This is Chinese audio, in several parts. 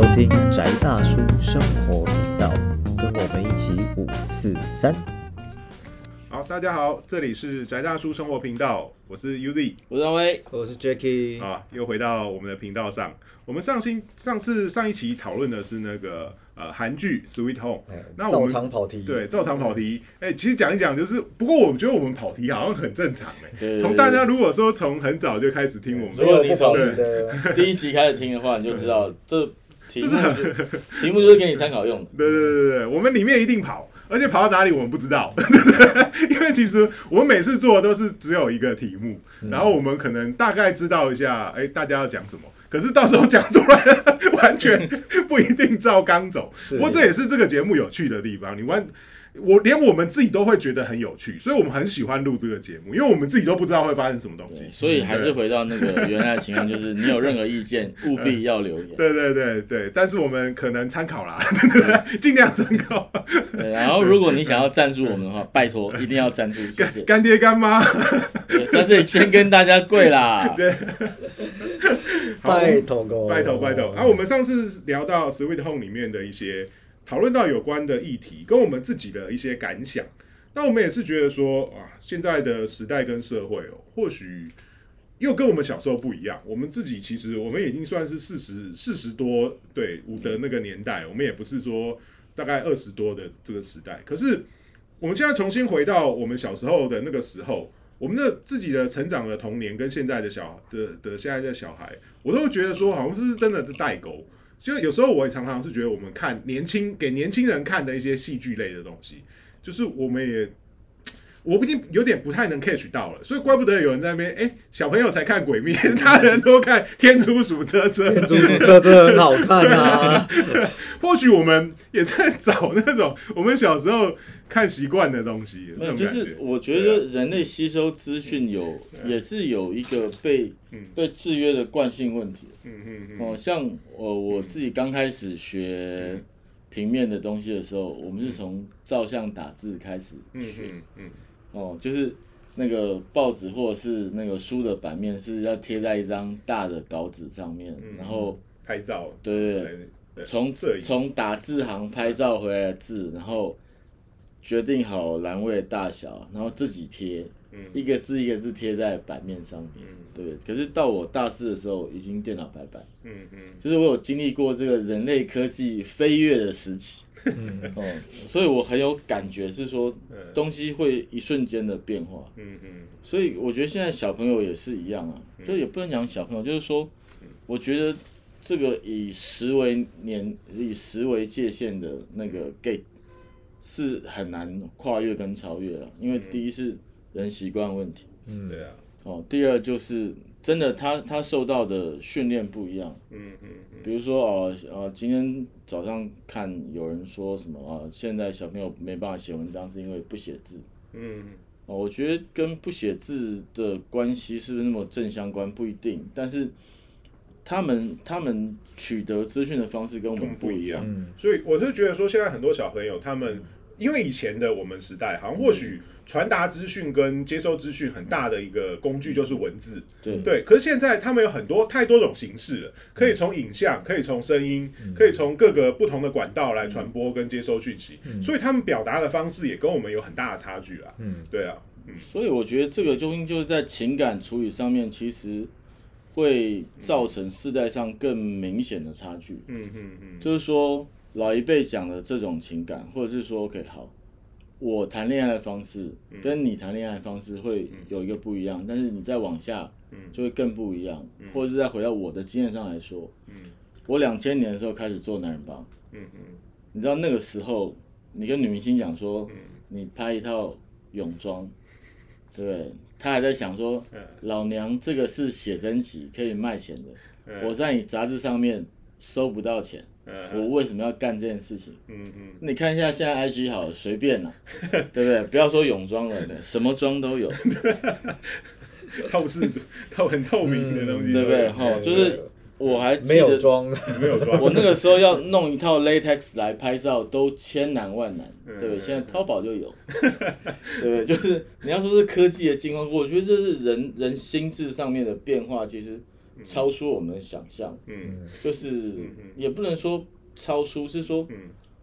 收听宅大叔生活频道，跟我们一起五四三。好，大家好，这里是宅大叔生活频道，我是 UZ 我是阿威，我是 Jacky，啊，又回到我们的频道上。我们上星上次上一期讨论的是那个呃韩剧 Sweet Home，那我照们常跑题，对照常跑题，哎、其实讲一讲就是，不过我们觉得我们跑题好像很正常哎、对对从大家如果说从很早就开始听我们如果你从题的，第一集开始听的话，你就知道这题目这是就题目就是给你参考用的。对对对我们里面一定跑，而且跑到哪里我们不知道，因为其实我们每次做的都是只有一个题目，然后我们可能大概知道一下，哎，大家要讲什么，可是到时候讲出来 完全不一定照纲走。不过这也是这个节目有趣的地方，你完。我连我们自己都会觉得很有趣，所以我们很喜欢录这个节目，因为我们自己都不知道会发生什么东西，。所以还是回到那个原来的情况，就是你有任何意见，务必要留言。对对对对，但是我们可能参考啦，尽量参考。对然后如果你想要赞助我们的话，拜托一定要赞助，谢谢。干爹干妈，在这里先跟大家跪啦。好拜托哥，拜托拜托。啊，我们上次聊到 Sweet Home 里面的一些讨论到有关的议题，跟我们自己的一些感想。那我们也是觉得说啊，现在的时代跟社会哦，或许又跟我们小时候不一样。我们自己其实我们已经算是四十四十多对五的那个年代，我们也不是说大概二十多的这个时代。可是我们现在重新回到我们小时候的那个时候，我们的自己的成长的童年跟现在的小的的现在的小孩，我都会觉得说，好像是不是真的是代沟？就有时候我也常常是觉得，我们看年轻给年轻人看的一些戏剧类的东西，就是我们也。我不定有点不太能 catch 到了，所以怪不得有人在那边，哎、小朋友才看《鬼灭》，大人都看《天竺鼠车车》。天竺鼠车真的很好看啊！或许我们也在找那种我们小时候看习惯的东西，没有，就是我觉得人类吸收资讯有也是有一个被嗯被制约的惯性问题。嗯嗯嗯哦，像我我自己刚开始学平面的东西的时候，我们是从照相打字开始嗯学。嗯嗯哦，就是那个报纸或者是那个书的版面是要贴在一张大的稿纸上面，嗯然后拍照，对对对，从摄影从打字行拍照回来的字，然后决定好栏位的大小，然后自己贴，嗯一个字一个字贴在版面上面。对，可是到我大四的时候，已经电脑排版，嗯嗯就是我有经历过这个人类科技飞跃的时期。哦，所以我很有感觉，是说东西会一瞬间的变化。嗯嗯。所以我觉得现在小朋友也是一样啊，就也不能讲小朋友，就是说，我觉得这个以十为年、以十为界限的那个 gate 是很难跨越跟超越了，因为第一是人习惯问题，嗯，对啊，哦，第二就是真的他他受到的训练不一样，嗯嗯比如说哦呃，今天早上看有人说什么啊，现在小朋友没办法写文章是因为不写字。嗯。哦，我觉得跟不写字的关系是不是那么正相关不一定，但是他们他们取得资讯的方式跟我们不一样。嗯，所以我是觉得说，现在很多小朋友他们，因为以前的我们时代，好像或许传达资讯跟接收资讯很大的一个工具就是文字，对对。可是现在他们有很多太多种形式了，可以从影像，可以从声音，可以从各个不同的管道来传播跟接收讯息，所以他们表达的方式也跟我们有很大的差距啦。嗯，对啊，所以我觉得这个究竟就是在情感处理上面，其实会造成世代上更明显的差距。嗯嗯嗯就是说，老一辈讲的这种情感，或者是说，OK，好，我谈恋爱的方式跟你谈恋爱的方式会有一个不一样，但是你再往下，就会更不一样，或者是再回到我的经验上来说，我两千年的时候开始做男人帮，你知道那个时候，你跟女明星讲说，你拍一套泳装，对不对？他还在想说，老娘这个是写真集，可以卖钱的，我在你杂志上面收不到钱，我为什么要干这件事情？嗯嗯，你看一下现在 IG 好了，随便啦，对不对？不要说泳装了，什么装都有，透视透很透明的东西，对不对？哈，就是我还没有装，没有装，我那个时候要弄一套 latex 来拍照，都千难万难，对不对？嗯现在淘宝就有，对不对？就是你要说是科技的进化，我觉得这是人人心智上面的变化，其实超出我们的想象，嗯。就是嗯。也不能说超出，是说嗯。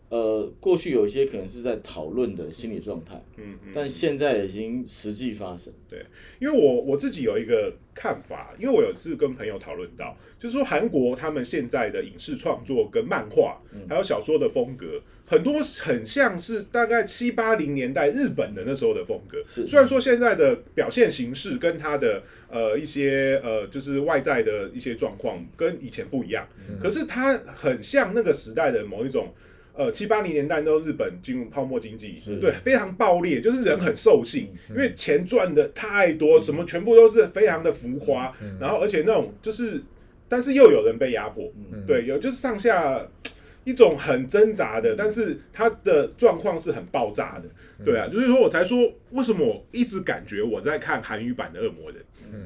呃，过去有一些可能是在讨论的心理状态，嗯嗯，但现在已经实际发生。对因为我我自己有一个看法，因为我有次跟朋友讨论到，就是说韩国他们现在的影视创作跟漫画还有小说的风格，很多很像是大概七八零年代日本的那时候的风格。虽然说现在的表现形式跟它的呃一些呃就是外在的一些状况跟以前不一样，可是它很像那个时代的某一种。呃，七八零年代那时候日本进入泡沫经济，对，非常暴烈，就是人很兽性，因为钱赚的太多，什么全部都是非常的浮夸，然后而且那种就是，但是又有人被压迫，对，有就是上下一种很挣扎的，但是他的状况是很爆炸的，对啊，就是说我才说为什么我一直感觉我在看韩语版的恶魔人，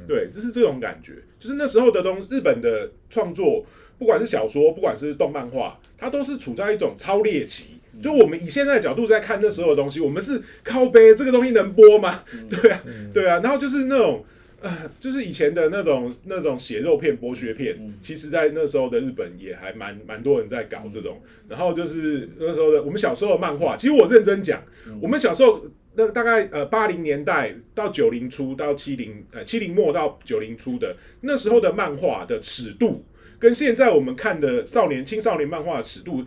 对，就是这种感觉，就是那时候的东日本的创作。不管是小说，不管是动漫画，它都是处在一种超猎奇。就我们以现在的角度在看那时候的东西，我们是靠背这个东西能播吗？对啊，对啊。然后就是那种呃，就是以前的那种那种血肉片、剥削片，其实在那时候的日本也还蛮蛮多人在搞这种。然后就是那时候的我们小时候的漫画，其实我认真讲，我们小时候那大概呃八零年代到九零初到七零呃七零末到九零初的那时候的漫画的尺度。跟现在我们看的少年、青少年漫画的尺度，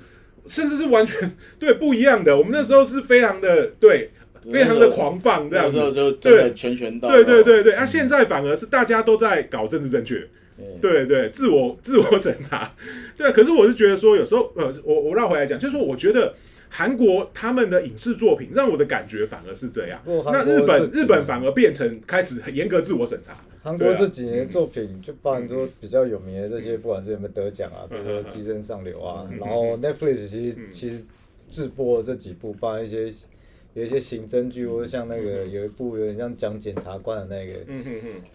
甚至是完全 对不一样的。我们那时候是非常的对，非常的狂放这样子，那时候就真的拳拳到肉。对对对对。啊，现在反而是大家都在搞政治正确，对对，自我自我审查。对，可是我是觉得说，有时候呃，我我绕回来讲，就是说，我觉得。韩国他们的影视作品让我的感觉反而是这样，那日本日本反而变成开始很严格自我审查。韩国这几年作品就包含说比较有名的这些，不管是有没有得奖啊，比如说《寄生上流》啊，然后 Netflix 其实其实制播这几部，包含一些有一些刑侦剧，或者像那个有一部有点像讲检察官的那个，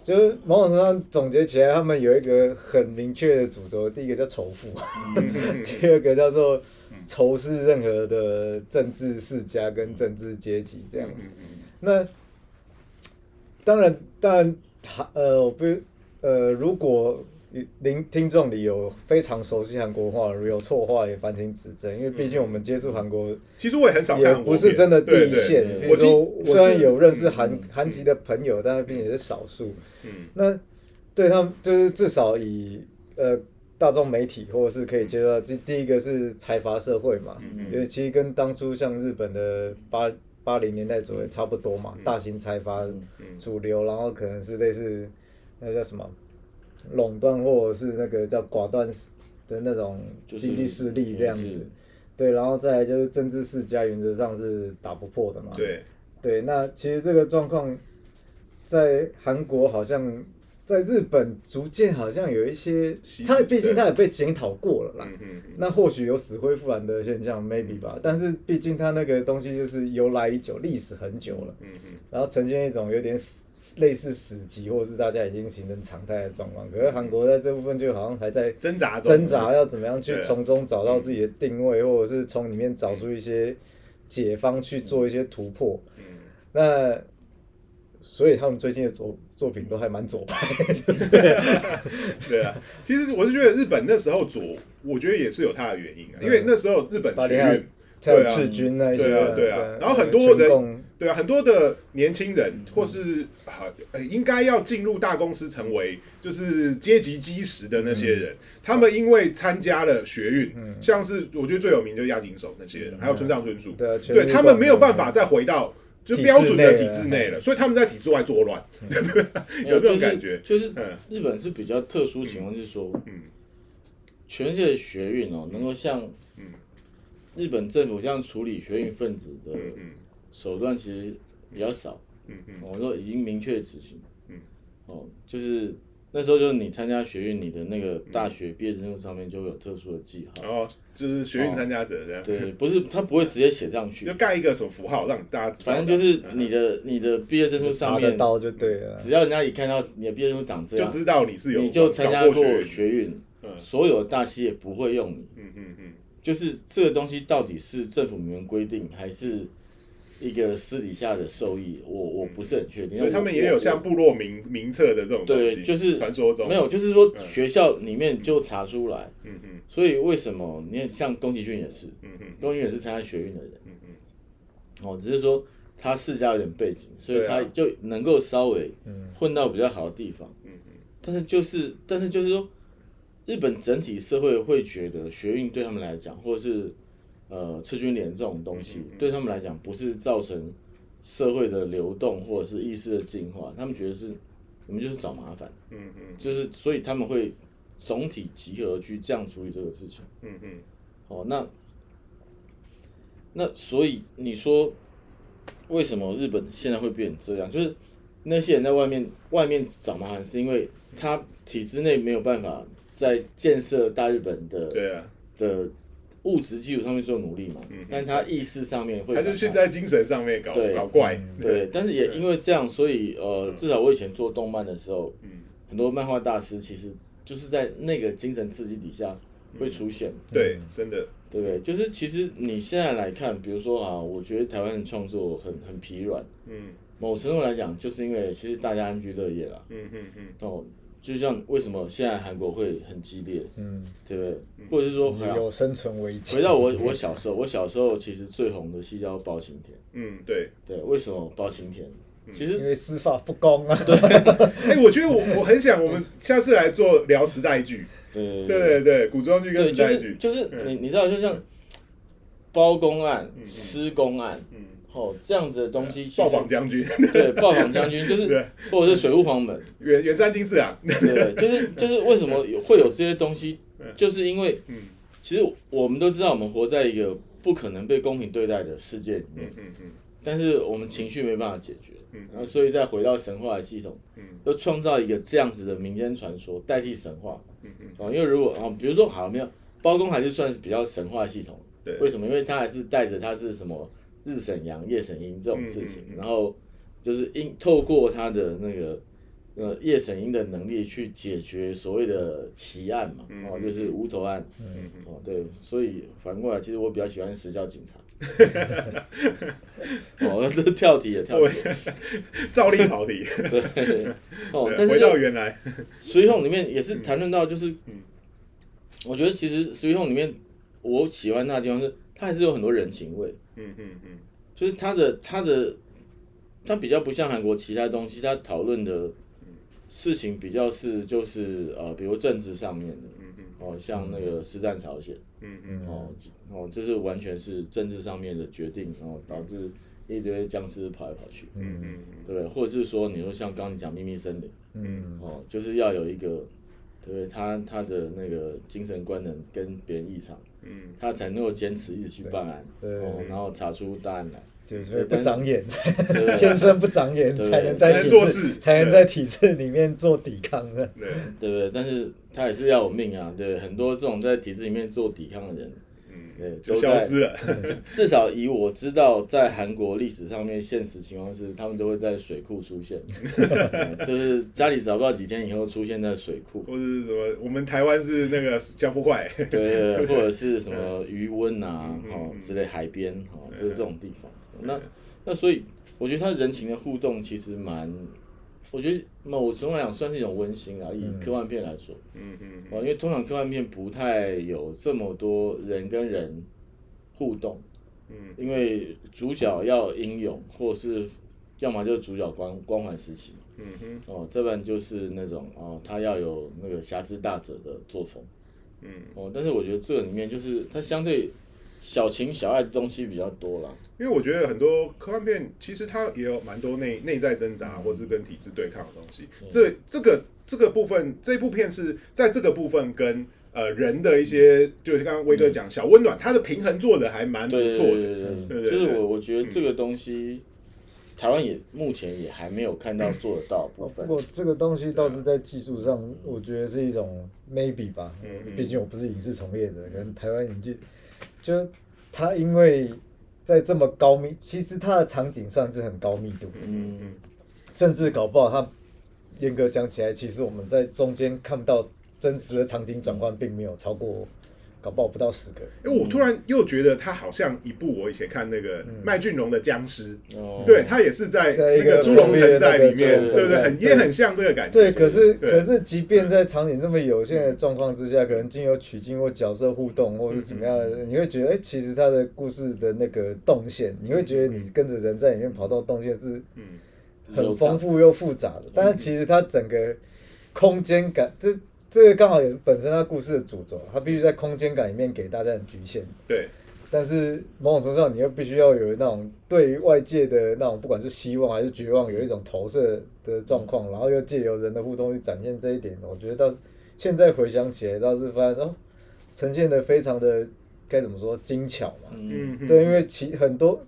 就是某种程度上总结起来，他们有一个很明确的主轴，第一个叫仇富，第二个叫做。仇视任何的政治世家跟政治阶级这样子，那当然，当然，他呃，我不，呃，如果聆听众里有非常熟悉韩国话，如有错话也烦请指正，因为毕竟我们接触韩国，其实我也很少看，不是真的第一线。我说虽然有认识韩韩籍的朋友，但是毕竟也是少数。嗯，那对他们就是至少以呃。大众媒体或者是可以接受，第第一个是财阀社会嘛，因为其实跟当初像日本的八八零年代左右差不多嘛，大型财阀主流，然后可能是类似那叫什么垄断或者是那个叫寡断的那种经济势力这样子，对，然后再来就是政治世家，原则上是打不破的嘛，对，对，那其实这个状况在韩国好像。在日本逐渐好像有一些，他毕竟他也被检讨过了啦。那或许有死灰复燃的现象，maybe 吧。但是毕竟他那个东西就是由来已久，历史很久了。然后呈现一种有点死类似死寂，或者是大家已经形成常态的状况。可是韩国在这部分就好像还在挣扎挣扎，要怎么样去从中找到自己的定位，或者是从里面找出一些解方去做一些突破。那。所以他们最近的作作品都还蛮左派，对啊。其实我是觉得日本那时候左，我觉得也是有它的原因啊。因为那时候日本学运，对啊，赤军那些，对啊，对啊。然后很多人，对啊，很多的年轻人或是啊，应该要进入大公司成为就是阶级基石的那些人，他们因为参加了学运，像是我觉得最有名就是亚井守那些人，还有村上春树，对他们没有办法再回到。就标准的体制内了，所以他们在体制外作乱，有这种感觉。就是日本是比较特殊情况，是说，嗯，全世界的学运哦，能够像，嗯，日本政府这样处理学运分子的手段，其实比较少。嗯嗯，我说已经明确执行。嗯，哦，就是。那时候就是你参加学运，你的那个大学毕业证书上面就会有特殊的记号。哦，就是学运参加者这样。对，不是他不会直接写上去，就盖一个什么符号让大家。反正就是你的你的毕业证书上面，刀就对了。只要人家一看到你的毕业证书长这样，就知道你是有你就参加过学运。所有大企业不会用你。嗯嗯嗯。就是这个东西到底是政府明文规定，还是一个私底下的受益，我我不是很确定。所以他们也有像部落名名册的这种东西，对，就是传说中没有，就是说嗯学校里面就查出来，嗯嗯所以为什么你看像宫崎骏也是，嗯嗯宫崎骏也是参加学运的人，嗯嗯。哦，只是说他世家有点背景，所以他就能够稍微嗯。混到比较好的地方。嗯嗯。但是就是，但是就是说，日本整体社会会觉得学运对他们来讲，或者是呃赤军连这种东西，嗯对他们来讲不是造成社会的流动或者是意识的进化，他们觉得是我们就是找麻烦，嗯嗯就是所以他们会总体集合去这样处理这个事情。嗯嗯哦，那那所以你说为什么日本现在会变成这样？就是那些人在外面外面找麻烦，是因为他体制内没有办法在建设大日本的对啊，的物质基础上面做努力嘛，嗯但他意识上面会他就反弹。现在精神上面搞搞怪，对，但是也因为这样，所以呃，至少我以前做动漫的时候，嗯。很多漫画大师其实就是在那个精神刺激底下会出现。对，真的，对不对？就是其实你现在来看，比如说啊，我觉得台湾的创作很很疲软，嗯。某程度来讲，就是因为其实大家安居乐业了。嗯嗯嗯。哦，就像为什么现在韩国会很激烈，嗯，对不对？或者是说，还有有生存危机。回到我我小时候，我小时候其实最红的戏叫《包青天嗯，对。》，对，为什么包青天？其实因为司法不公啊。对 哎，我觉得我我很想，我们下次来做聊时代剧，对对对对，古装剧跟对，时代剧，就是就是你你知道，就像包公案、施公案，嗯，哦这样子的东西，其造实访将军，对报访将军就是对，或者是水户黄门，远远山金四郎，对，就是就是为什么有会有这些东西，就是因为嗯。其实我们都知道，我们活在一个不可能被公平对待的世界里嗯面，嗯嗯但是我们情绪没办法解决，嗯。然后所以再回到神话的系统，嗯又创造一个这样子的民间传说代替神话，嗯嗯。哦，因为如果哦，比如说好没有包公还是算是比较神话系统，对。为什么？因为他还是带着他是什么日审阳、夜审阴这种事情，嗯嗯嗯然后就是因透过他的那个呃夜审阴的能力去解决所谓的奇案嘛，嗯哦，就是无头案，嗯哦，对，所以反过来，其实我比较喜欢石教警察。哦，那这是跳题了，跳题。照例跑题，对，哦，但是回到原来，Sweet Home 里面也是谈论到，就是，嗯我觉得其实 Sweet Home 里面我喜欢它的地方是，它还是有很多人情味，嗯嗯嗯。就是他的他的他比较不像韩国其他东西，他讨论的事情比较是就是呃，比如政治上面的，嗯嗯哦，像那个实战朝鲜，嗯嗯哦哦，这是完全是政治上面的决定，然后导致一堆僵尸跑来跑去，嗯嗯对不对？或者是说，你说像刚刚你讲秘密森林，嗯，哦，就是要有一个，对不对？他他的那个精神观能跟别人异常，嗯他才能够坚持一直去办案，对哦，然后查出大案来，就是不长眼？天生不长眼，才能在体制能做事才能在体制里面做抵抗的。对，对不对？但是他也是要有命啊，对，很多这种在体制里面做抵抗的人，就都消失了，至少以我知道，在韩国历史上面，现实情况是他们都会在水库出现，对 就是家里找不到几天以后出现在水库，或者是什么，我们台湾是那个江浦快，对，或者是什么余温啊，嗯哦嗯之类海边，哦，就是这种地方。那那所以我觉得他人情的互动其实蛮，我觉得某程度来讲算是一种温馨啊，以科幻片来说，嗯嗯哦，因为通常科幻片不太有这么多人跟人互动，嗯。因为主角要英勇，或是要么就是主角光光环时期，嗯哼。哦，这本就是那种哦，他要有那个侠之大者的作风。嗯。哦，但是我觉得这个里面就是它相对小情小爱的东西比较多啦。因为我觉得很多科幻片其实它也有蛮多内内在挣扎，或是跟体制对抗的东西。这这个这个部分，这部片是在这个部分跟呃人的一些，就是刚刚威哥讲小温暖，它的平衡做的还蛮不对对错的。对对对对对就是我我觉得这个东西，台湾也目前也还没有看到做得到的部分。不过这个东西倒是在技术上，我觉得是一种 maybe 吧。嗯嗯毕竟我不是影视从业者，跟台湾影剧，就他因为在这么高密，其实他的场景算是很高密度，嗯，甚至搞不好他严格讲起来，其实我们在中间看不到真实的场景转换，并没有超过搞不好不到十个。哎，我突然又觉得他好像一部我以前看那个麦浚龙的僵尸，哦对他也是在那个猪笼城寨里面，对对不对？很也很像这个感觉。对，可是可是，即便在场景这么有限的状况之下，可能经由取经或角色互动，或是怎么样的，你会觉得，哎、其实他的故事的那个动线，你会觉得你跟着人在里面跑到动线是嗯很丰富又复杂的。但是其实它整个空间感，这这个刚好也是本身它故事的主轴，它必须在空间感里面给大家很局限。对，但是某种程度上，你又必须要有那种对外界的那种，不管是希望还是绝望，有一种投射的状况，然后又借由人的互动去展现这一点。我觉得到现在回想起来，倒是发现哦，呈现的非常的该怎么说精巧嘛。嗯，嗯，对，因为其很多，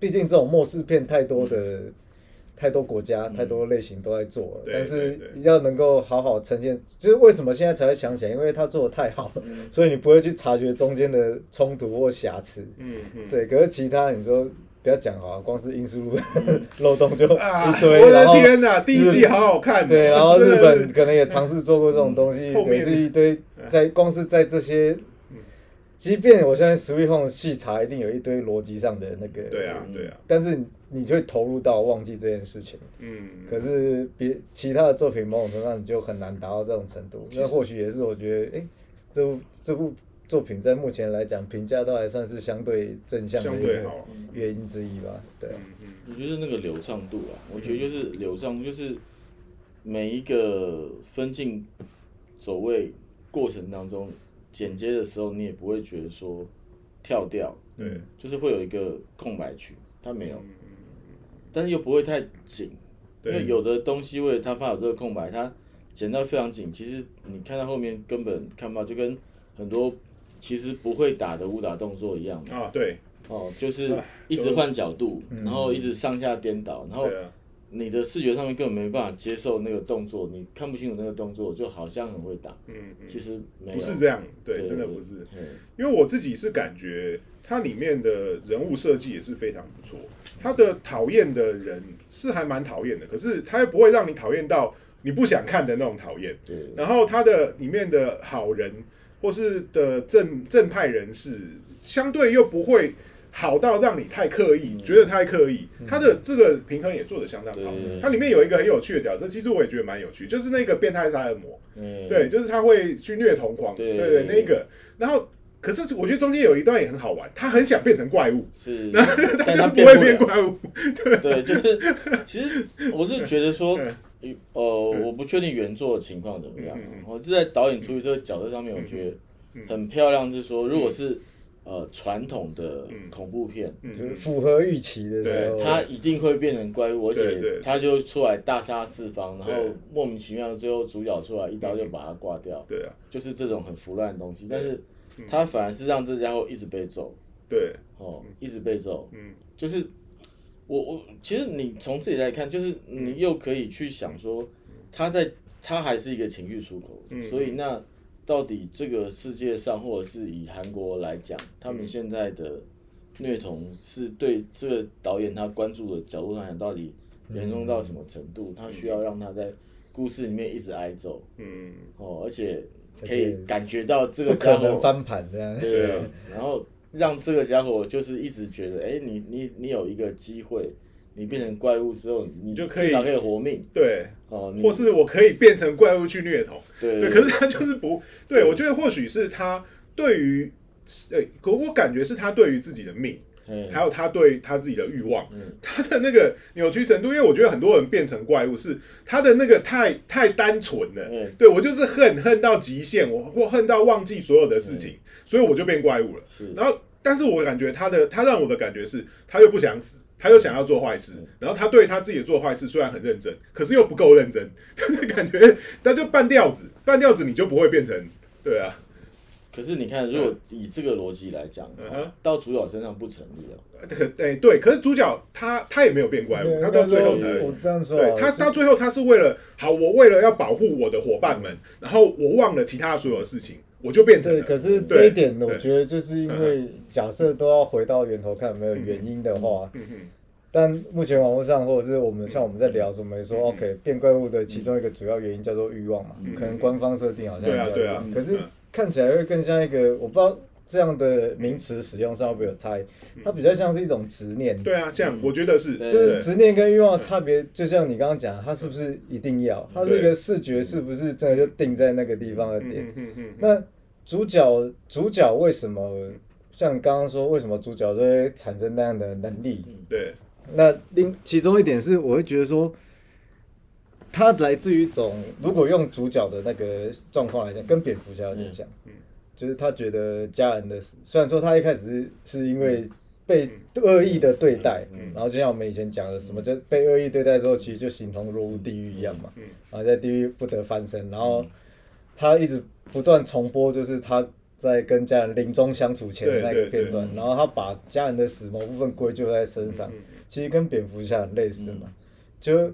毕竟这种末世片太多的。太多国家、太多类型都在做了，但是要能够好好呈现，就是为什么现在才会想起来，因为他做的太好了，所以你不会去察觉中间的冲突或瑕疵。嗯嗯，对，可是其他你说不要讲啊，光是因素 漏洞就啊，一堆，我的天哪，第一季好好看。哦，对，然后日本 可能也尝试做过这种东西，后面。也是一堆在光是在这些，即便我相信 Sweet Home 细查一定有一堆逻辑上的那个，对啊对啊，但是你就会投入到忘记这件事情。嗯，可是别其他的作品某种程度上你就很难达到这种程度，那或许也是我觉得，哎、这部这部作品在目前来讲评价都还算是相对正向的一个相对好原因之一吧。对我觉得那个流畅度啊，我觉得就是流畅度，就是每一个分镜走位过程当中，剪接的时候你也不会觉得说跳掉，对，嗯就是会有一个空白区，它没有，但是又不会太紧，因对为有的东西为了它怕有这个空白，它剪到非常紧，其实你看到后面根本看不到，就跟很多其实不会打的武打动作一样嘛啊，对。哦，就是一直换角度，然后一直上下颠倒，然后你的视觉上面根本没办法接受那个动作，你看不清楚那个动作，就好像很会打，嗯嗯，其实没有，不是这样，对，对真的不是。对。因为我自己是感觉它里面的人物设计也是非常不错，它的讨厌的人是还蛮讨厌的，可是它又不会让你讨厌到你不想看的那种讨厌。对。然后它的里面的好人或是的正正派人士，相对又不会好到让你太刻意，觉得太刻意。它的这个平衡也做得相当好。它里面有一个很有趣的角色，其实我也觉得蛮有趣，就是那个变态杀人魔。嗯。对，就是他会去虐同狂，对。对对，那一个。然后，可是我觉得中间有一段也很好玩，他很想变成怪物，是，但但他他不会变怪物。对，就是其实我是觉得说 嗯，呃，我不确定原作的情况怎么样我是在导演处理这个角色上面，我觉得很漂亮，是说如果是呃传统的恐怖片。就是符合预期的时候，他一定会变成怪物，而对对。且他就出来大杀四方，然后莫名其妙的最后主角出来一刀就把他挂掉，对。啊，就是这种很腐烂的东西。但是他反而是让这家伙一直被揍，对，哦，一直被揍，嗯，就是我我其实你从这里来看，就是你又可以去想说，他在他还是一个情绪出口，嗯所以那到底这个世界上，或者是以韩国来讲，他们现在的虐童是对这个导演他关注的角度上讲，到底严重到什么程度？他需要让他在故事里面一直挨揍，嗯，哦，而且可以感觉到这个家伙翻盘这样。对啊，然后让这个家伙就是一直觉得，哎，你你你有一个机会，你变成怪物之后，你就可以至少可以活命。对，哦，或是我可以变成怪物去虐童，对对，可是他就是不对，我觉得或许是他对于，呃，可我感觉是他对于自己的命。嘿。还有他对他自己的欲望，嗯。他的那个扭曲程度，因为我觉得很多人变成怪物是他的那个太太单纯了，嗯。对我就是恨恨到极限，我或恨到忘记所有的事情，所以我就变怪物了。是。然后，但是我感觉他的他让我的感觉是，他又不想死，他又想要做坏事，然后他对他自己做坏事虽然很认真，可是又不够认真，就是感觉他就半吊子，半吊子你就不会变成对啊，可是你看，如果以这个逻辑来讲嗯哼，到主角身上不成立哦。可哎对，可是主角他他也没有变怪物，他到最后才我这样说啊，对他就到最后他是为了好，我为了要保护我的伙伴们，然后我忘了其他所有的事情，我就变成。可是对这一点我对。觉得就是因为假设都要回到源头看有没有原因的话，嗯嗯但目前网络上或者是我们像我们在聊什么说、OK 变怪物的其中一个主要原因叫做欲望嘛，可能官方设定好像对啊对啊。可是看起来会更像一个我不知道这样的名词使用上会不会有差异，它比较像是一种执念。对啊，像我觉得是，对就是执念跟欲望的差别，就像你刚刚讲，它是不是一定要？它是一个视觉，是不是真的就定在那个地方的点？嗯嗯嗯，那主角主角为什么像刚刚说，为什么主角就会产生那样的能力？对，那另其中一点是，我会觉得说，它来自于一种，如果用主角的那个状况来讲，跟蝙蝠侠有点像，嗯。就是他觉得家人的死，虽然说他一开始是是因为被恶意的对待，嗯。然后就像我们以前讲的，什么就被恶意对待之后，其实就形同落入地狱一样嘛，嗯。然后在地狱不得翻身，然后他一直不断重播，就是他在跟家人临终相处前的那个片段，然后他把家人的死某部分归咎在身上，嗯其实跟蝙蝠侠很类似嘛，就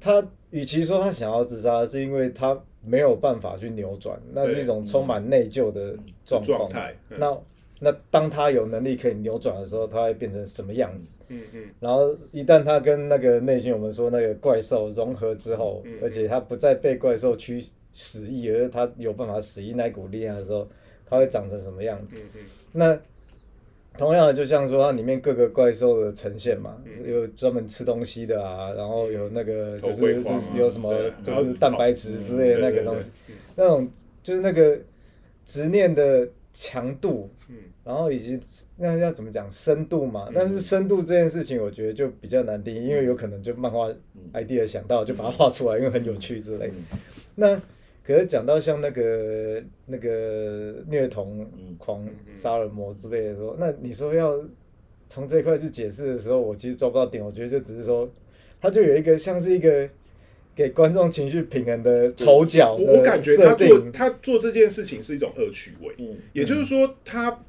他与其说他想要自杀，是因为他没有办法去扭转，那是一种充满内疚的状况。状态嗯。那那当他有能力可以扭转的时候，他会变成什么样子？嗯嗯。然后一旦他跟那个内心我们说那个怪兽融合之后，嗯。而且他不再被怪兽驱使役，而是他有办法使役那股力量的时候，它会长成什么样子？嗯嗯那同样的，就像说它里面各个怪兽的呈现嘛，嗯。有专门吃东西的啊，然后有那个就是就是有什么就是蛋白质之类的那个东西，嗯那种就是那个执念的强度，嗯。然后以及那要怎么讲深度嘛？但是深度这件事情，我觉得就比较难定义，因为有可能就漫画 idea 想到就把它画出来，因为很有趣之类。的。那可是讲到像那个那个虐童狂杀人魔之类的时候，那你说要从这一块去解释的时候，我其实抓不到点。我觉得就只是说，他就有一个像是一个给观众情绪平衡的丑角的我我感觉他做。他做这件事情是一种恶趣味，嗯也就是说他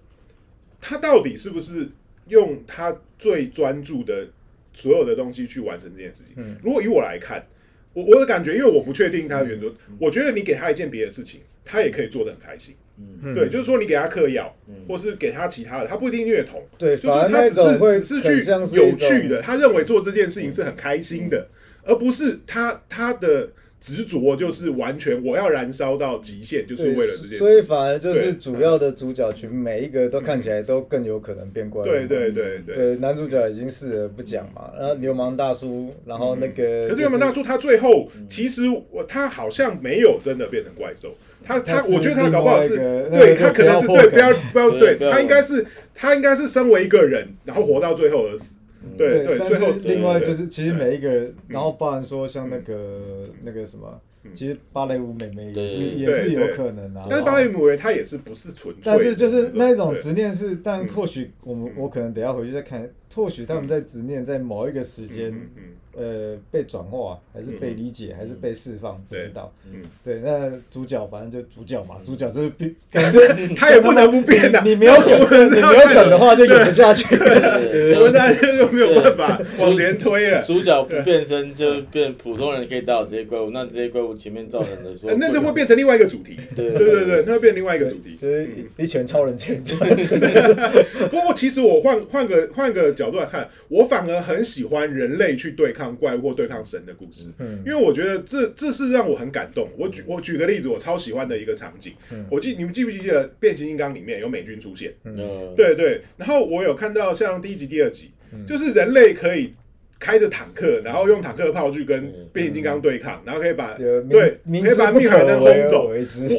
他到底是不是用他最专注的所有的东西去完成这件事情？嗯如果以我来看，我我的感觉，因为我不确定他的原则，我觉得你给他一件别的事情，他也可以做得很开心。嗯。对，就是说你给他嗑药，或是给他其他的，他不一定虐童，对，就是说他只是只是去有趣的，他认为做这件事情是很开心的，而不是他他的执着就是完全我要燃烧到极限，就是为了这件事所以。反而就是主要的主角群每一个都看起来都更有可能变怪物。对对对对。对，男主角已经是了不讲嘛，然后流氓大叔，然后那个、可是流氓大叔他最后其实我他好像没有真的变成怪兽，他他我觉得他搞不好是对他可能是对不要不要对他应该是他应该是身为一个人，然后活到最后而死。对对，但最后是另外就是其实每一个人，然后包含说像那个那个什么，其实芭蕾舞美眉也是也是有对对可能啊。但是芭蕾舞他也是不是纯粹的，但是就是那一种执念是，但嗯。或许我们我可能等一下回去再看，或许他们在执念在某一个时间嗯嗯呃被转化，还是被理解，还是被释放，不知道。嗯对，那主角反正就主角嘛，主角就是变，感觉 他也不能不变的你你没有梗，你没有梗的话就演不下去。对我们大家就没有办法往前推了。主角不变身就变普通人可以打倒这些怪物，那这些怪物前面造成的说呃，那就会变成另外一个主题。对对对对，那会变另外一个主题。就是一拳超人前传，不过其实我换换个换个角度来看，我反而很喜欢人类去对抗怪物或对抗神的故事，嗯。因为我觉得这这是让我很感动。我举我举个例子，我超喜欢的一个场景，我记你们记不记得变形金刚里面有美军出现？嗯，对对，然后我有看到像第一集、第二集，就是人类可以开着坦克，然后用坦克炮去跟变形金刚对抗，然后可以把对明可以把密海灯可为而轰走。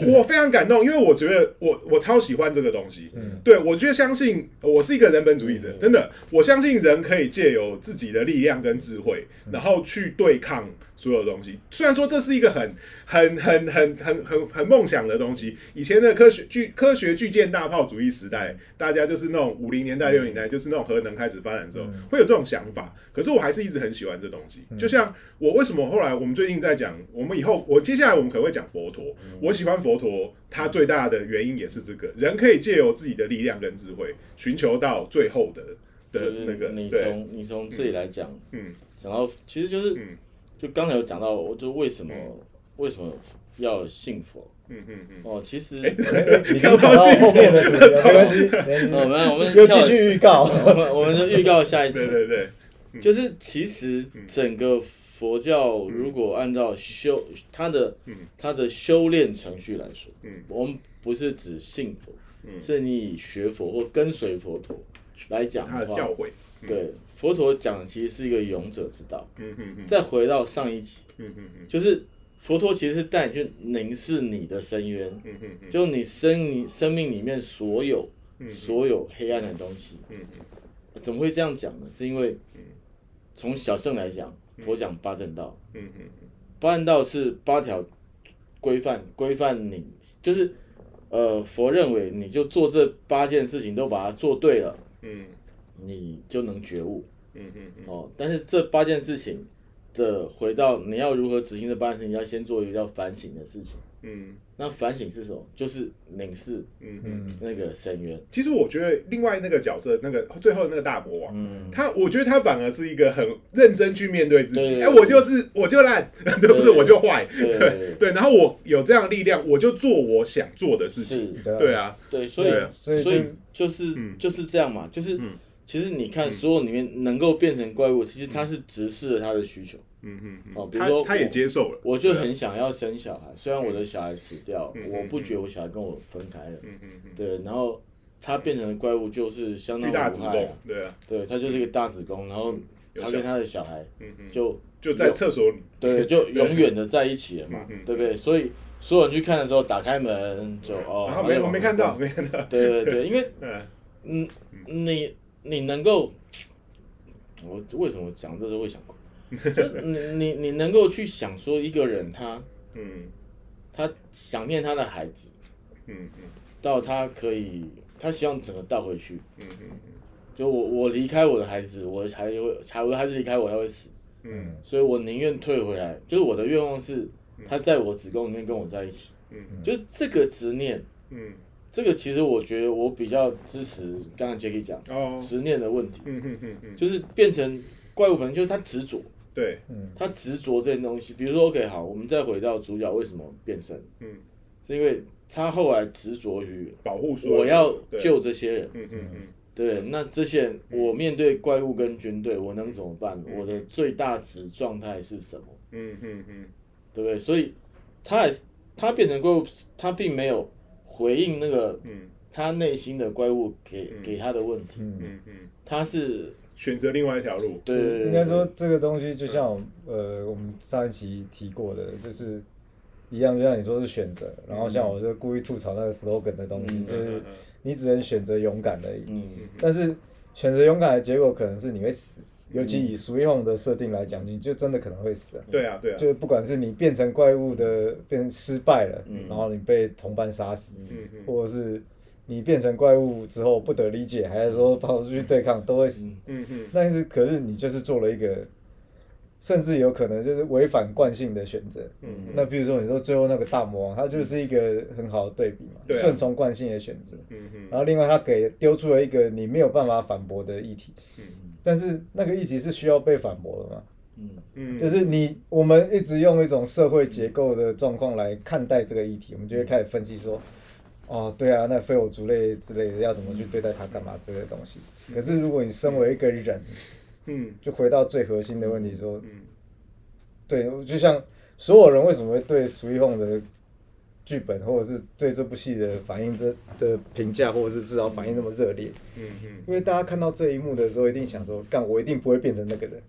我我非常感动，因为我觉得我我超喜欢这个东西。对我觉得相信我是一个人本主义者，真的，我相信人可以借由自己的力量跟智慧，然后去对抗所有东西。虽然说这是一个很很很很很很很梦想的东西，以前的科学巨科学巨舰大炮主义时代，大家就是那种五零年代六零年代，就是那种核能开始发展的时候，会有这种想法。可是我还是一直很喜欢这东西。就像我为什么后来我们最近在讲，我们以后我接下来我们可能会讲佛陀。我喜欢佛陀，他最大的原因也是这个，人可以借由自己的力量跟智慧，寻求到最后的的就是那个你，从你从这里来讲，嗯。讲到其实就是嗯就刚才有讲到，我就为什么嗯。为什么要信佛？嗯嗯嗯。哦，其实已经讲到后面的主题，没关系，我们我们又跳继续预告。我们我们就预告下一次。对。对对，就是其实整个佛教如果按照修它的它的修炼程序来说，嗯。我们不是指信佛，嗯。是你以学佛或跟随佛陀来讲他的教诲，对佛陀讲的其实是一个勇者之道。再回到上一集，就是佛陀其实是带你去凝视你的深渊，就你生你生命里面所有所有黑暗的东西。嗯怎么会这样讲呢？是因为从小圣来讲，佛讲八正道，八正道是八条规范，规范你就是呃，佛认为你就做这八件事情都把它做对了，嗯你就能觉悟嗯嗯嗯哦。但是这八件事情的回到你要如何执行这八件事情，要先做一个叫反省的事情。嗯那反省是什么？就是凝视嗯嗯。嗯，那个深渊。其实我觉得另外那个角色，那个最后那个大魔王，嗯，他我觉得他反而是一个很认真去面对自己。哎，我就是我就烂，对不是对我就坏，对 对。然后我有这样的力量，我就做我想做的事情。是，对啊，对，所以啊所以就就是嗯就是这样嘛，就是嗯其实你看所有里面能够变成怪物，其实他是直视了他的需求。嗯嗯嗯。哦比如说他他也我接受了。我就很想要生小孩，虽然我的小孩死掉，嗯我不觉得我小孩跟我分开了，嗯嗯嗯，对，然后他变成的怪物就是相当巨大子宫无害啊，，对啊，对，他就是一个大子宫，然后他跟他的小孩就就在厕所里。对，就 永远的在一起了嘛对不对？所以所有人去看的时候，打开门就哦，没我没看到，，没看到。对对对，因为 嗯。嗯，你你能够，我为什么讲这时候会想哭？就你 你你能够去想说一个人他嗯。他想念他的孩子，嗯嗯。到他可以他希望整个倒回去，嗯嗯就我我离开我的孩子，我的孩子会，才我的孩子离开我他会死，嗯。所以我宁愿退回来。就是我的愿望是他在我子宫里面跟我在一起，嗯就是这个执念，嗯这个其实我觉得我比较支持刚刚 Jacky 讲哦，执念的问题，嗯嗯嗯嗯，就是变成怪物，可能就是他执着。对，他执着这件东西，比如说，OK，好，我们再回到主角为什么变身，嗯，是因为他后来执着于保护所有人我要救这些人，嗯嗯嗯对，那这些人我面对怪物跟军队，我能怎么办？我的最大值状态是什么？嗯嗯嗯对不对？所以他还是他变成怪物，他并没有回应那个嗯。他内心的怪物给给他的问题，嗯，嗯嗯，他是选择另外一条路。对对对应该说这个东西就像呃我们上一期提过的，就是一样，就像你说是选择，然后像我就故意吐槽那个 slogan 的东西，嗯就是你只能选择勇敢而已。嗯。但是选择勇敢的结果可能是你会死，尤其以 Sweet Home 的设定来讲，你就真的可能会死啊。对啊对啊，就是不管是你变成怪物的变成失败了，嗯然后你被同伴杀死，或者是你变成怪物之后不得理解，还是说跑出去对抗，都会死。嗯嗯但是可是你就是做了一个，甚至有可能就是违反惯性的选择。嗯那比如说你说最后那个大魔王，他就是一个很好的对比嘛，顺从惯性的选择。嗯嗯然后另外他给丢出了一个你没有办法反驳的议题，嗯但是那个议题是需要被反驳的嘛？嗯。嗯，就是你我们一直用一种社会结构的状况来看待这个议题，我们就会开始分析说，哦，对啊，那非我族类之类的要怎么去对待它干嘛之类的东西。可是如果你身为一个人，嗯。就回到最核心的问题说，嗯。对，就像所有人为什么会对《Sweet Home》的剧本，或者是对这部戏的反应这的评价，或者是至少反应那么热烈，嗯嗯因为大家看到这一幕的时候，一定想说，干，我一定不会变成那个人。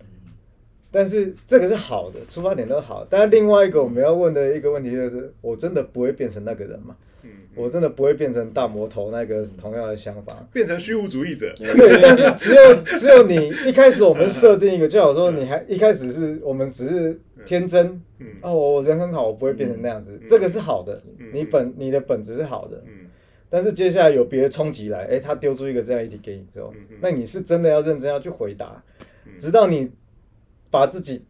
但是这个是好的，出发点都好。但是另外一个我们要问的一个问题就是，我真的不会变成那个人吗？嗯，我真的不会变成大魔头那个同样的想法。变成虚无主义者。对，但是只有只有你一开始我们设定一个，就好说你还一开始是我们只是天真，嗯。哦，我人很好，我不会变成那样子，这个是好的，你本你的本质是好的，嗯。但是接下来有别的冲击来，哎，他丢出一个这样议题给你之后，那你是真的要认真要去回答，直到你把自己。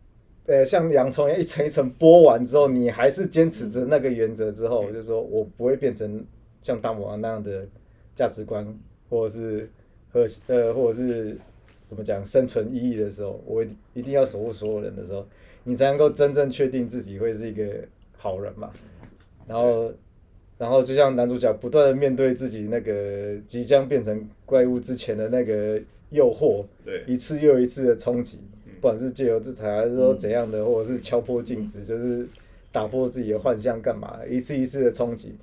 呃，像洋葱一样一层一层剥完之后，你还是坚持着那个原则之后，就说我不会变成像大魔王那样的价值观，或者是和呃，或者是怎么讲生存意义的时候，我一一定要守护所有人的时候，你才能够真正确定自己会是一个好人嘛。然后然后就像男主角不断的面对自己那个即将变成怪物之前的那个诱惑，对一次又一次的冲击，不管是借由制裁还是说怎样的，或者是敲破镜子，就是打破自己的幻象干嘛，一次一次的冲击。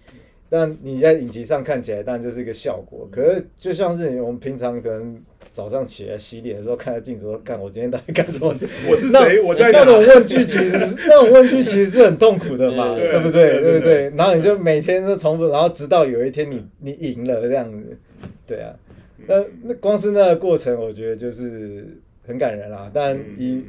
但你在影集上看起来，当然就是一个效果。可是就像是我们平常可能早上起来洗脸的时候，看着镜子说：“干，我今天到底干什么？” 我是谁？我在那种问句其实是 那种问句其实是很痛苦的嘛，对对不对？对不对？然后你就每天都重复，然后直到有一天你你赢了这样子，对啊。那那光是那个过程，我觉得就是很感人啦。但以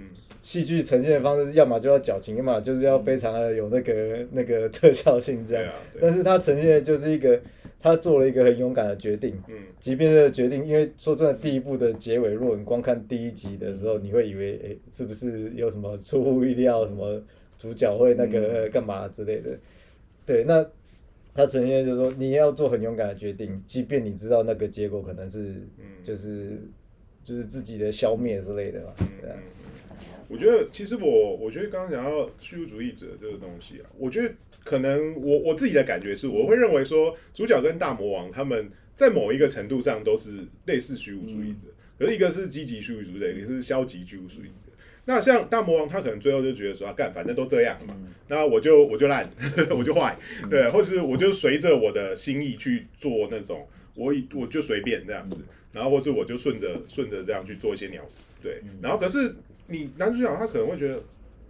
戏剧呈现的方式，要么就要矫情，要么就是要非常的有那个 那个特效性这样。但是他呈现的就是一个，他做了一个很勇敢的决定。嗯即便这个决定，因为说真的，第一部的结尾，如果你光看第一集的时候，你会以为，诶，是不是有什么出乎意料，什么主角会那个呃干嘛之类的？对，那他呈现就是说，你要做很勇敢的决定，即便你知道那个结果可能是，就是就是自己的消灭之类的嘛，对啊。我觉得其实我我觉得刚刚讲到虚无主义者这个东西啊，我觉得可能我我自己的感觉是，我会认为说主角跟大魔王他们在某一个程度上都是类似虚无主义者，可是一个是积极虚无主义者，一个是消极虚无主义者。那像大魔王，他可能最后就觉得说啊，干，反正都这样嘛，那我就我就烂，我就坏，对，或是我就随着我的心意去做那种，我以我就随便这样子，然后或是我就顺着顺着这样去做一些鸟事，对，然后可是你男主角他可能会觉得，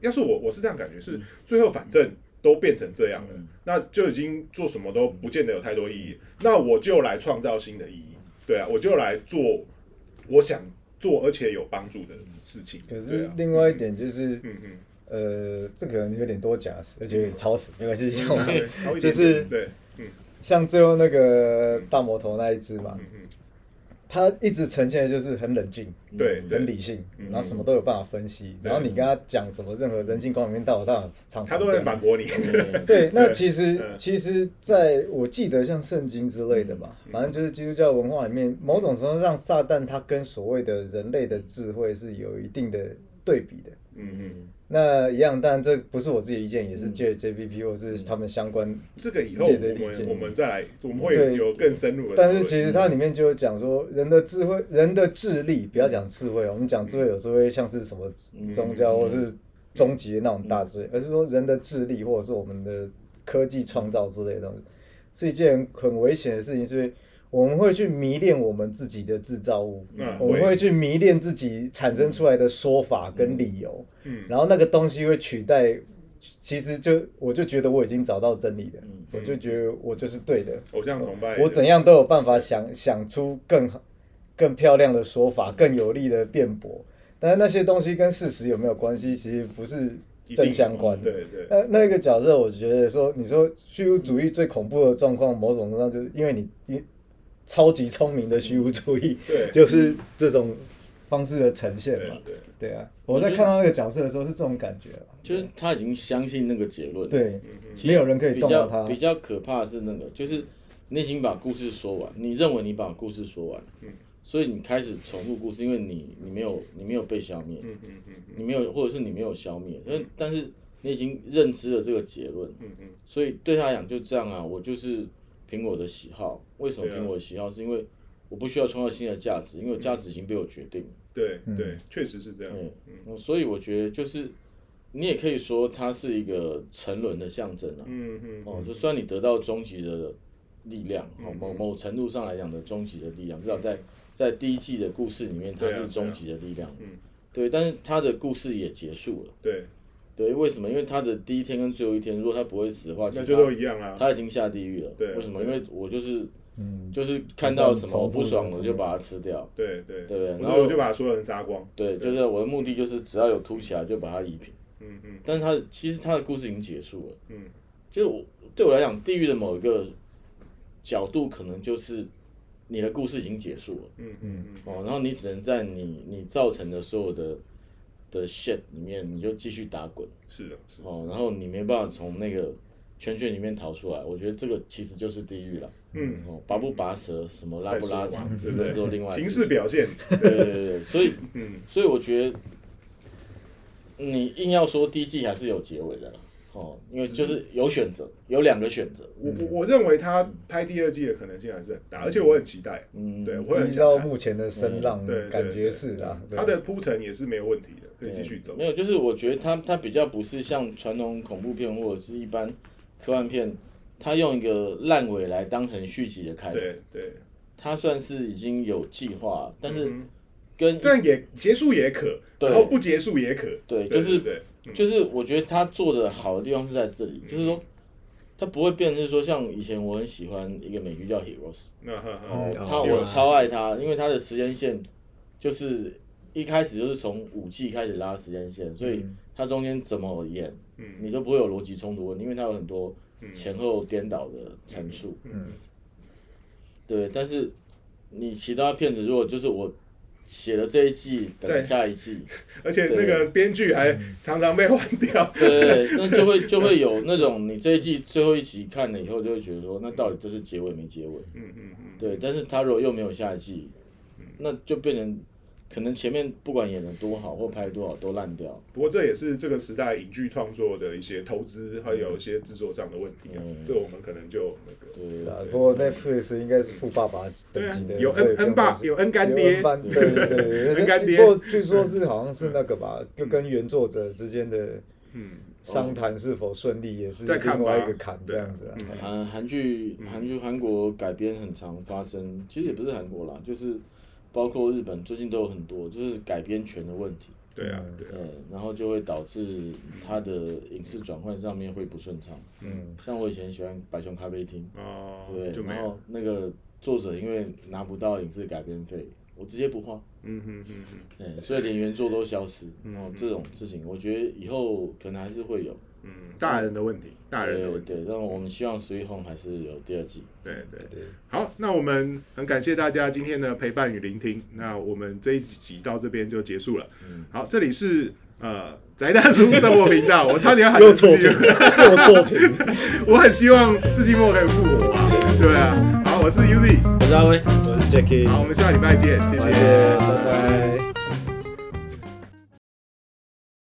要是我我是这样感觉，是最后反正都变成这样了，那就已经做什么都不见得有太多意义，那我就来创造新的意义，对啊，我就来做我想做而且有帮助的事情，可是另外一点就是，嗯嗯。呃，这可能有点多假，而且有点超时，没关系，就是对，嗯。像最后那个大魔头那一只嘛嗯，嗯，他一直呈现的就是很冷静，对对。很理性，嗯。然后什么都有办法分析，然后你跟他讲什么任何人性光里面到到常他都会反驳你，对，那其实嗯。其实在我记得像圣经之类的吧，嗯。反正就是基督教文化里面，某种程度上，撒旦他跟所谓的人类的智慧是有一定的对比的。嗯嗯，那一样，但这不是我自己的意见，也是借 JVP 或是他们相关这个以后我们我们再来，我们会对有更深入的但。是其实它里面就有讲说，人的智慧、人的智力，不要讲智慧哦，我们讲智慧有时候会像是什么宗教或是终极的那种大智慧，而是说人的智力或者是我们的科技创造之类的东西，是一件很危险的事情，是因为我们会去迷恋我们自己的制造物，嗯我们会会去迷恋自己产生出来的说法跟理由，嗯然后那个东西会取代。其实就我就觉得我已经找到真理了，我就觉得我就是对的，偶像崇拜，我怎样都有办法想想出更好更漂亮的说法，更有力的辩驳。但是那些东西跟事实有没有关系，其实不是正相关的。对对，那那个角色，我觉得说，你说虚无主义最恐怖的状况，某种程度上就是因为你你超级聪明的虚无主义，对。就是这种方式的呈现嘛。对对，啊，我在看到那个角色的时候是这种感觉啊。就是他已经相信那个结论。，对，没有人可以比较动到他。比较可怕的是那个，就是你已经把故事说完，你认为你把故事说完，嗯。所以你开始重复故事，因为你你没有你没有被消灭，嗯嗯嗯你没有或者是你没有消灭，但但是你已经认知了这个结论，嗯嗯。所以对他来讲就这样啊，我就是凭我的喜好。为什么对啊凭我的喜好？是因为我不需要创造新的价值，因为价值已经被我决定了。对对，确实是这样。嗯，嗯所以我觉得就是你也可以说它是一个沉沦的象征啊。嗯嗯哦，就虽然你得到终极的力量，嗯哦，某某程度上来讲的终极的力量，至少在在第一季的故事里面，它是终极的力量。嗯，对，但是它的故事也结束了。对，对，为什么？因为他的第一天跟最后一天，如果他不会死的话，其那就实他都一样啊。他已经下地狱了。对为什么？因为我就是嗯，就是看到什么我不爽，我就把它吃掉。对对对然然后后我就把所有人杀光。对，就是我的目的就是只要有凸起来就把它移平。嗯嗯但是他其实他的故事已经结束了。嗯就是我对我来讲，地狱的某一个角度，可能就是你的故事已经结束了。嗯嗯嗯，哦，然后你只能在你你造成的所有的的 shit 里面，你就继续打滚是的，是的。哦，然后你没办法从那个圈圈里面逃出来。我觉得这个其实就是地狱了。嗯，哦，拔不拔舌，什么拉不拉长，这？个做另外形式表现。对对对对，所以 嗯所以我觉得你硬要说第一季还是有结尾的啦。哦，因为就是有选择，有两个选择。我我我认为他拍第二季的可能性还是很大，而且我很期待。嗯，对，我会很依想看。照目前的声浪对对，感觉是啊，对他的铺陈也是没有问题的，可以继续走没。有，就是我觉得它它比较不是像传统恐怖片或者是一般科幻片，它用一个烂尾来当成续集的开头，对对，它算是已经有计划，但是嗯跟这样也结束也可，对然后不结束也可。对就是就是我觉得他做的好的地方是在这里，就是说他不会变成是说像以前我很喜欢一个美剧叫 Heroes，他我超爱他，因为他的时间线就是一开始就是从五季开始拉时间线，所以它中间怎么演，嗯。你都不会有逻辑冲突问题，因为它有很多前后颠倒的陈述。嗯，对，但是你其他片子如果就是我写了这一季，等下一季，而且那个编剧还常常被换掉。对那就会就会有那种你这一季最后一集看了以后，就会觉得说，那到底这是结尾没结尾？嗯嗯嗯，对，但是他如果又没有下一季，那就变成可能前面不管演的多好或拍得多好都烂掉。不过这也是这个时代影剧创作的一些投资，还有一些制作上的问题啊。嗯这我们可能就那个。对对啊，不过 Netflix 应该是富爸爸等级的，有所以 N N 爸有 N 干爹对对对 对 N 干爹不过据说是好像是那个吧，就跟原作者之间的嗯，商谈是否顺利，也是再看吧另外一个坎这样子啊。嗯韩韩剧韩剧韩国改编很常发生，其实也不是韩国啦，就是包括日本最近都有很多就是改编权的问题，对啊，对啊，对，然后就会导致它的影视转换上面会不顺畅。嗯，像我以前喜欢《白熊咖啡厅》，哦，对然后，那个作者因为拿不到影视改编费，我直接不画，嗯嗯嗯嗯，对，所以连原作都消失。然后这种事情，我觉得以后可能还是会有。嗯，大人的问题，大人的问题，对对，但我们希望《Sweet Home》还是有第二季。对对对。好，那我们很感谢大家今天的陪伴与聆听。那我们这一集到这边就结束了。好，这里是呃宅大叔生活频道，我差点要喊 又错评，又错评。我很希望世纪末可以复活啊，对啊。好，我是 Uzi，我是阿威。我是 Jackie，好，我们下礼拜见，谢谢谢，拜拜。